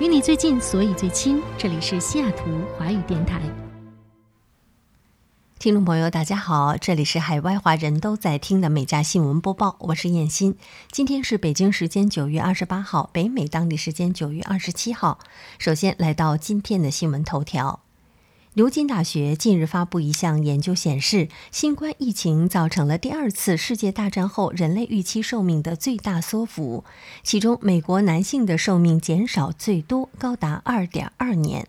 与你最近，所以最亲。这里是西雅图华语电台。听众朋友，大家好，这里是海外华人都在听的美加新闻播报，我是燕欣。今天是北京时间九月二十八号，北美当地时间九月二十七号。首先来到今天的新闻头条。牛津大学近日发布一项研究显示，新冠疫情造成了第二次世界大战后人类预期寿命的最大缩幅，其中美国男性的寿命减少最多，高达二点二年。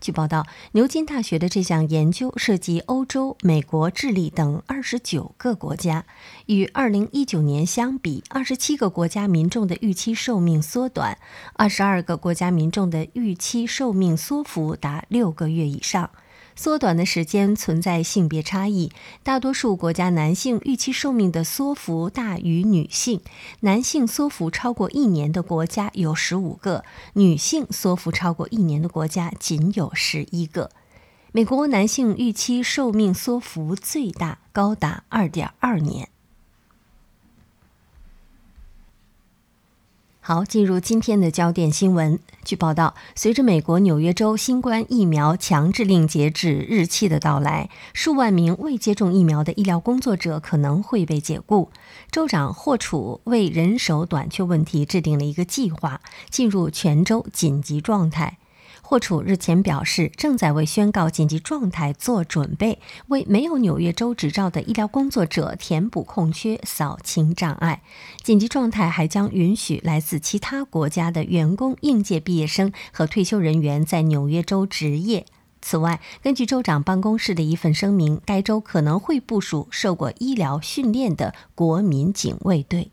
据报道，牛津大学的这项研究涉及欧洲、美国、智利等二十九个国家。与二零一九年相比，二十七个国家民众的预期寿命缩短，二十二个国家民众的预期寿命缩幅达六个月以上。缩短的时间存在性别差异，大多数国家男性预期寿命的缩幅大于女性，男性缩幅超过一年的国家有十五个，女性缩幅超过一年的国家仅有十一个。美国男性预期寿命缩幅最大，高达二点二年。好，进入今天的焦点新闻。据报道，随着美国纽约州新冠疫苗强制令截止日期的到来，数万名未接种疫苗的医疗工作者可能会被解雇。州长霍楚为人手短缺问题制定了一个计划，进入全州紧急状态。霍楚日前表示，正在为宣告紧急状态做准备，为没有纽约州执照的医疗工作者填补空缺、扫清障碍。紧急状态还将允许来自其他国家的员工、应届毕业生和退休人员在纽约州执业。此外，根据州长办公室的一份声明，该州可能会部署受过医疗训练的国民警卫队。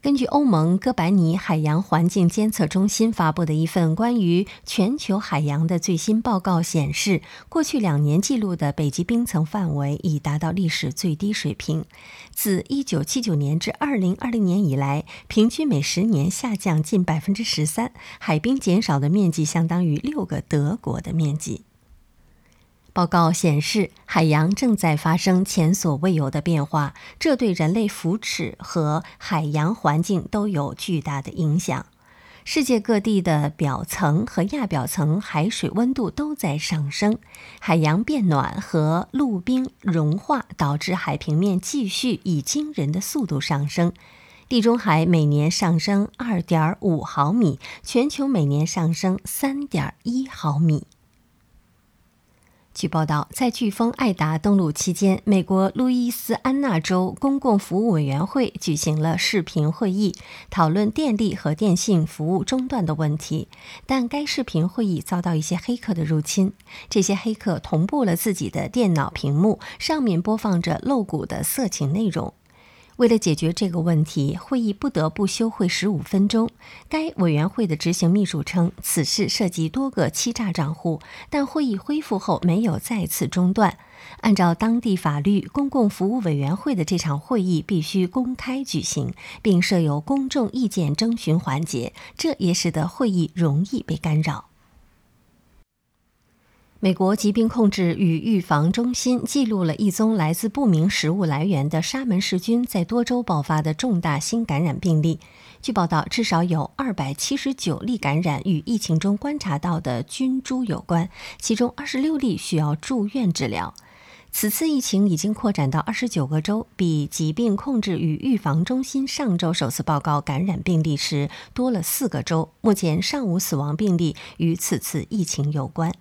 根据欧盟哥白尼海洋环境监测中心发布的一份关于全球海洋的最新报告显示，过去两年记录的北极冰层范围已达到历史最低水平。自1979年至2020年以来，平均每十年下降近百分之十三，海冰减少的面积相当于六个德国的面积。报告显示，海洋正在发生前所未有的变化，这对人类福祉和海洋环境都有巨大的影响。世界各地的表层和亚表层海水温度都在上升，海洋变暖和陆冰融化导致海平面继续以惊人的速度上升。地中海每年上升二点五毫米，全球每年上升三点一毫米。据报道，在飓风艾达登陆期间，美国路易斯安那州公共服务委员会举行了视频会议，讨论电力和电信服务中断的问题。但该视频会议遭到一些黑客的入侵，这些黑客同步了自己的电脑屏幕，上面播放着露骨的色情内容。为了解决这个问题，会议不得不休会十五分钟。该委员会的执行秘书称，此事涉及多个欺诈账户，但会议恢复后没有再次中断。按照当地法律，公共服务委员会的这场会议必须公开举行，并设有公众意见征询环节，这也使得会议容易被干扰。美国疾病控制与预防中心记录了一宗来自不明食物来源的沙门氏菌在多州爆发的重大新感染病例。据报道，至少有二百七十九例感染与疫情中观察到的菌株有关，其中二十六例需要住院治疗。此次疫情已经扩展到二十九个州，比疾病控制与预防中心上周首次报告感染病例时多了四个州。目前尚无死亡病例与此次疫情有关。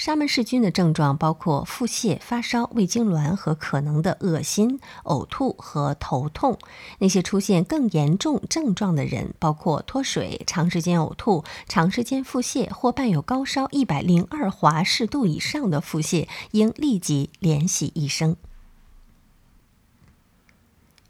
沙门氏菌的症状包括腹泻、发烧、胃痉挛和可能的恶心、呕吐和头痛。那些出现更严重症状的人，包括脱水、长时间呕吐、长时间腹泻或伴有高烧一百零二华氏度以上的腹泻，应立即联系医生。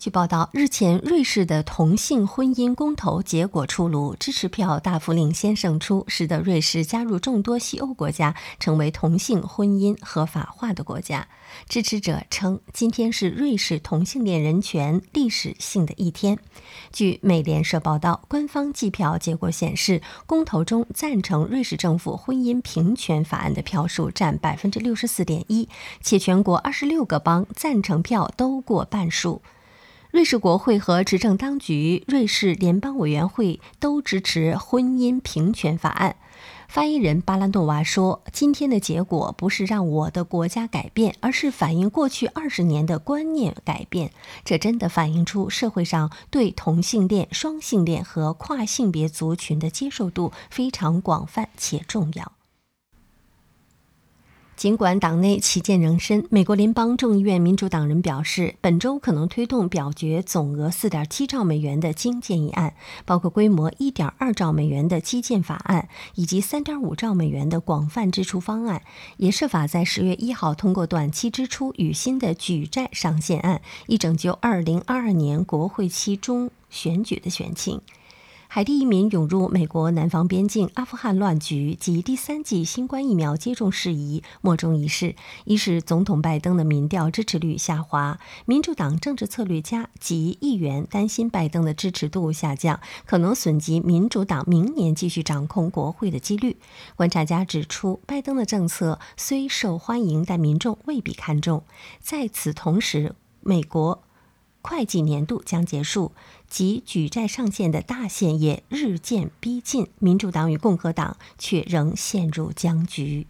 据报道，日前瑞士的同性婚姻公投结果出炉，支持票大幅领先胜出，使得瑞士加入众多西欧国家，成为同性婚姻合法化的国家。支持者称，今天是瑞士同性恋人权历史性的一天。据美联社报道，官方计票结果显示，公投中赞成瑞士政府婚姻平权法案的票数占百分之六十四点一，且全国二十六个邦赞成票都过半数。瑞士国会和执政当局瑞士联邦委员会都支持婚姻平权法案。发言人巴拉诺娃说：“今天的结果不是让我的国家改变，而是反映过去二十年的观念改变。这真的反映出社会上对同性恋、双性恋和跨性别族群的接受度非常广泛且重要。”尽管党内旗见仍深，美国联邦众议院民主党人表示，本周可能推动表决总额4.7兆美元的经建议案，包括规模1.2兆美元的基建法案以及3.5兆美元的广泛支出方案，也设法在10月1号通过短期支出与新的举债上限案，以拯救2022年国会期中选举的选情。海地移民涌入美国南方边境，阿富汗乱局及第三季新冠疫苗接种事宜莫衷一是，一是总统拜登的民调支持率下滑。民主党政治策略家及议员担心拜登的支持度下降，可能损及民主党明年继续掌控国会的几率。观察家指出，拜登的政策虽受欢迎，但民众未必看重。在此同时，美国。会计年度将结束，及举债上限的大限也日渐逼近，民主党与共和党却仍陷入僵局。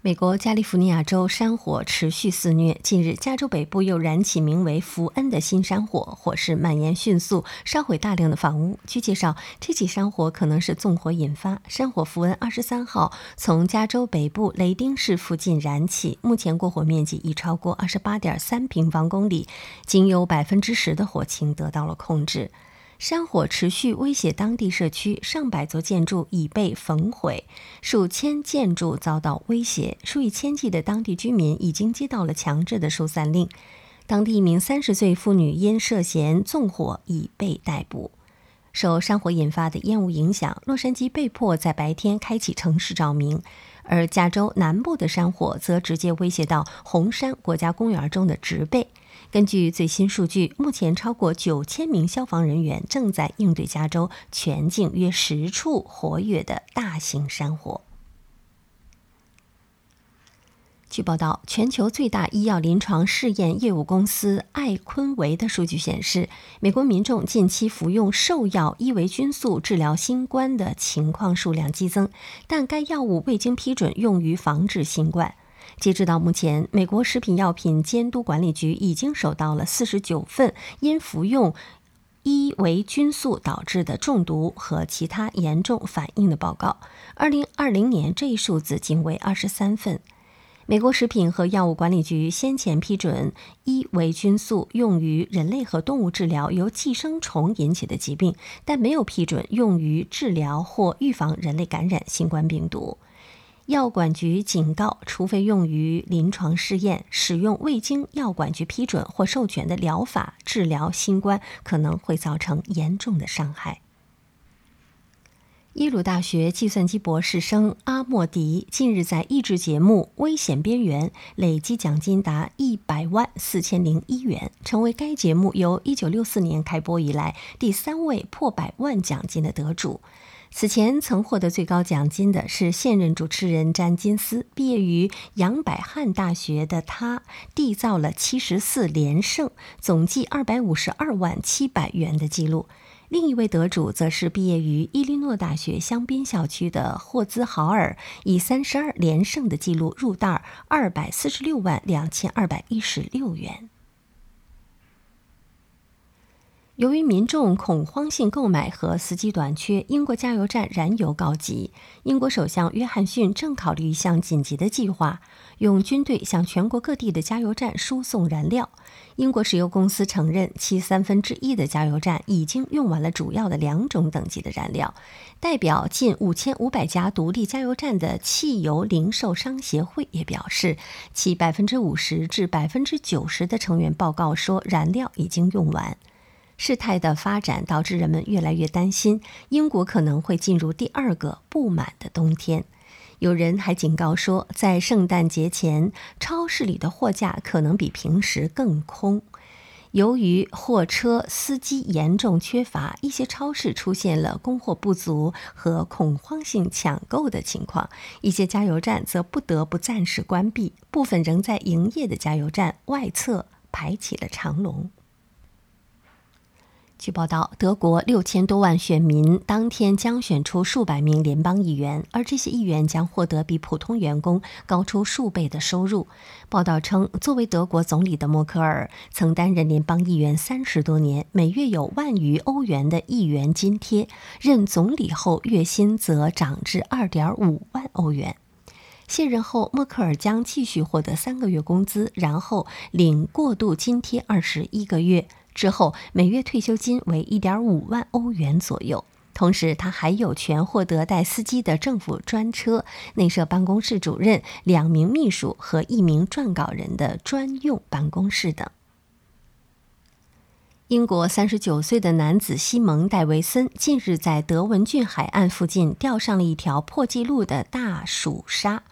美国加利福尼亚州山火持续肆虐。近日，加州北部又燃起名为“福恩”的新山火，火势蔓延迅速，烧毁大量的房屋。据介绍，这起山火可能是纵火引发。山火“福恩”二十三号从加州北部雷丁市附近燃起，目前过火面积已超过二十八点三平方公里，仅有百分之十的火情得到了控制。山火持续威胁当地社区，上百座建筑已被焚毁，数千建筑遭到威胁，数以千计的当地居民已经接到了强制的疏散令。当地一名三十岁妇女因涉嫌纵火已被逮捕。受山火引发的烟雾影响，洛杉矶被迫在白天开启城市照明，而加州南部的山火则直接威胁到红山国家公园中的植被。根据最新数据，目前超过九千名消防人员正在应对加州全境约十处活跃的大型山火。据报道，全球最大医药临床试验业务公司艾坤维的数据显示，美国民众近期服用兽药伊维菌素治疗新冠的情况数量激增，但该药物未经批准用于防治新冠。截止到目前，美国食品药品监督管理局已经收到了四十九份因服用伊维菌素导致的中毒和其他严重反应的报告。二零二零年，这一数字仅为二十三份。美国食品和药物管理局先前批准伊维菌素用于人类和动物治疗由寄生虫引起的疾病，但没有批准用于治疗或预防人类感染新冠病毒。药管局警告，除非用于临床试验，使用未经药管局批准或授权的疗法治疗新冠，可能会造成严重的伤害。耶鲁大学计算机博士生阿莫迪近日在益智节目《危险边缘》累计奖金达一百万四千零一元，成为该节目由一九六四年开播以来第三位破百万奖金的得主。此前曾获得最高奖金的是现任主持人詹金斯。毕业于杨百翰大学的他，缔造了七十四连胜、总计二百五十二万七百元的记录。另一位得主则是毕业于伊利诺大学香槟校区的霍兹豪尔，以三十二连胜的记录入袋二百四十六万两千二百一十六元。由于民众恐慌性购买和司机短缺，英国加油站燃油告急。英国首相约翰逊正考虑一项紧急的计划，用军队向全国各地的加油站输送燃料。英国石油公司承认，其三分之一的加油站已经用完了主要的两种等级的燃料。代表近五千五百家独立加油站的汽油零售商协会也表示，其百分之五十至百分之九十的成员报告说，燃料已经用完。事态的发展导致人们越来越担心，英国可能会进入第二个不满的冬天。有人还警告说，在圣诞节前，超市里的货架可能比平时更空。由于货车司机严重缺乏，一些超市出现了供货不足和恐慌性抢购的情况。一些加油站则不得不暂时关闭，部分仍在营业的加油站外侧排起了长龙。据报道，德国六千多万选民当天将选出数百名联邦议员，而这些议员将获得比普通员工高出数倍的收入。报道称，作为德国总理的默克尔曾担任联邦议员三十多年，每月有万余欧元的议员津贴。任总理后，月薪则涨至二点五万欧元。卸任后，默克尔将继续获得三个月工资，然后领过渡津贴二十一个月。之后，每月退休金为一点五万欧元左右。同时，他还有权获得带司机的政府专车、内设办公室主任、两名秘书和一名撰稿人的专用办公室等。英国三十九岁的男子西蒙·戴维森近日在德文郡海岸附近钓上了一条破纪录的大鼠鲨。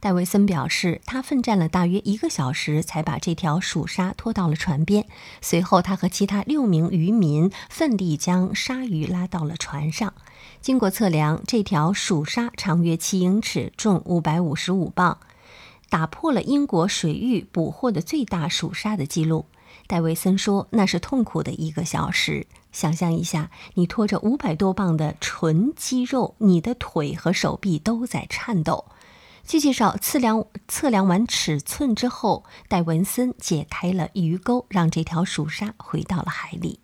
戴维森表示，他奋战了大约一个小时，才把这条鼠鲨拖到了船边。随后，他和其他六名渔民奋力将鲨鱼拉到了船上。经过测量，这条鼠鲨长约七英尺，重五百五十五磅，打破了英国水域捕获的最大鼠鲨的记录。戴维森说：“那是痛苦的一个小时。想象一下，你拖着五百多磅的纯肌肉，你的腿和手臂都在颤抖。”据介绍，测量测量完尺寸之后，戴文森解开了鱼钩，让这条鼠鲨回到了海里。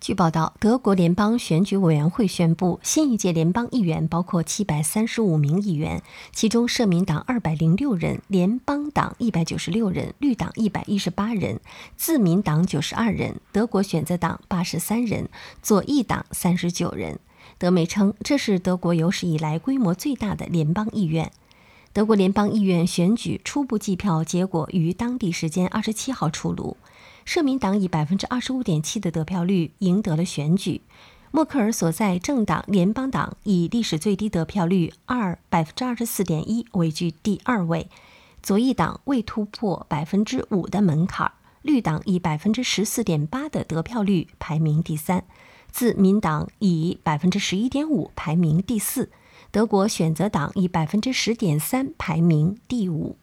据报道，德国联邦选举委员会宣布，新一届联邦议员包括七百三十五名议员，其中社民党二百零六人，联邦党一百九十六人，绿党一百一十八人，自民党九十二人，德国选择党八十三人，左翼党三十九人。德媒称，这是德国有史以来规模最大的联邦议院。德国联邦议院选举初步计票结果于当地时间二十七号出炉，社民党以百分之二十五点七的得票率赢得了选举。默克尔所在政党联邦党以历史最低得票率二百分之二十四点一位居第二位，左翼党未突破百分之五的门槛，绿党以百分之十四点八的得票率排名第三。自民党以百分之十一点五排名第四，德国选择党以百分之十点三排名第五。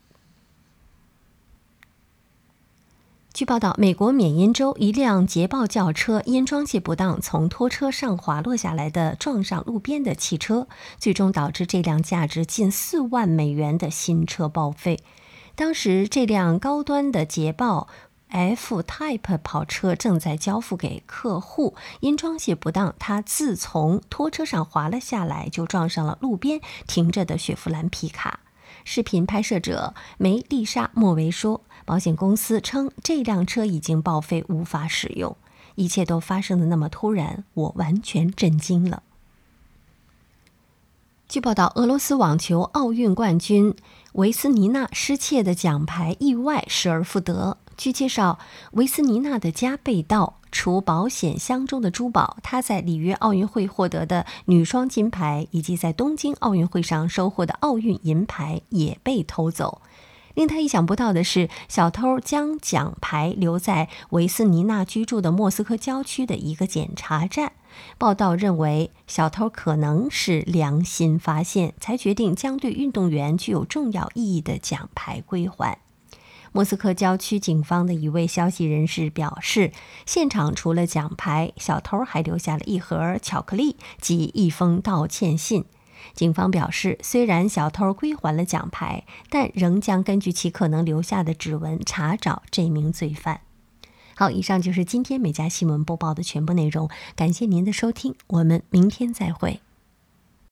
据报道，美国缅因州一辆捷豹轿车因装卸不当，从拖车上滑落下来的，撞上路边的汽车，最终导致这辆价值近四万美元的新车报废。当时，这辆高端的捷豹。F-Type 跑车正在交付给客户，因装卸不当，他自从拖车上滑了下来，就撞上了路边停着的雪佛兰皮卡。视频拍摄者梅丽莎·莫维说：“保险公司称这辆车已经报废，无法使用。一切都发生的那么突然，我完全震惊了。”据报道，俄罗斯网球奥运冠军维斯尼娜失窃的奖牌意外失而复得。据介绍，维斯尼娜的家被盗，除保险箱中的珠宝，她在里约奥运会获得的女双金牌，以及在东京奥运会上收获的奥运银牌也被偷走。令他意想不到的是，小偷将奖牌留在维斯尼娜居住的莫斯科郊区的一个检查站。报道认为，小偷可能是良心发现，才决定将对运动员具有重要意义的奖牌归还。莫斯科郊区警方的一位消息人士表示，现场除了奖牌，小偷还留下了一盒巧克力及一封道歉信。警方表示，虽然小偷归还了奖牌，但仍将根据其可能留下的指纹查找这名罪犯。好，以上就是今天美家新闻播报的全部内容，感谢您的收听，我们明天再会。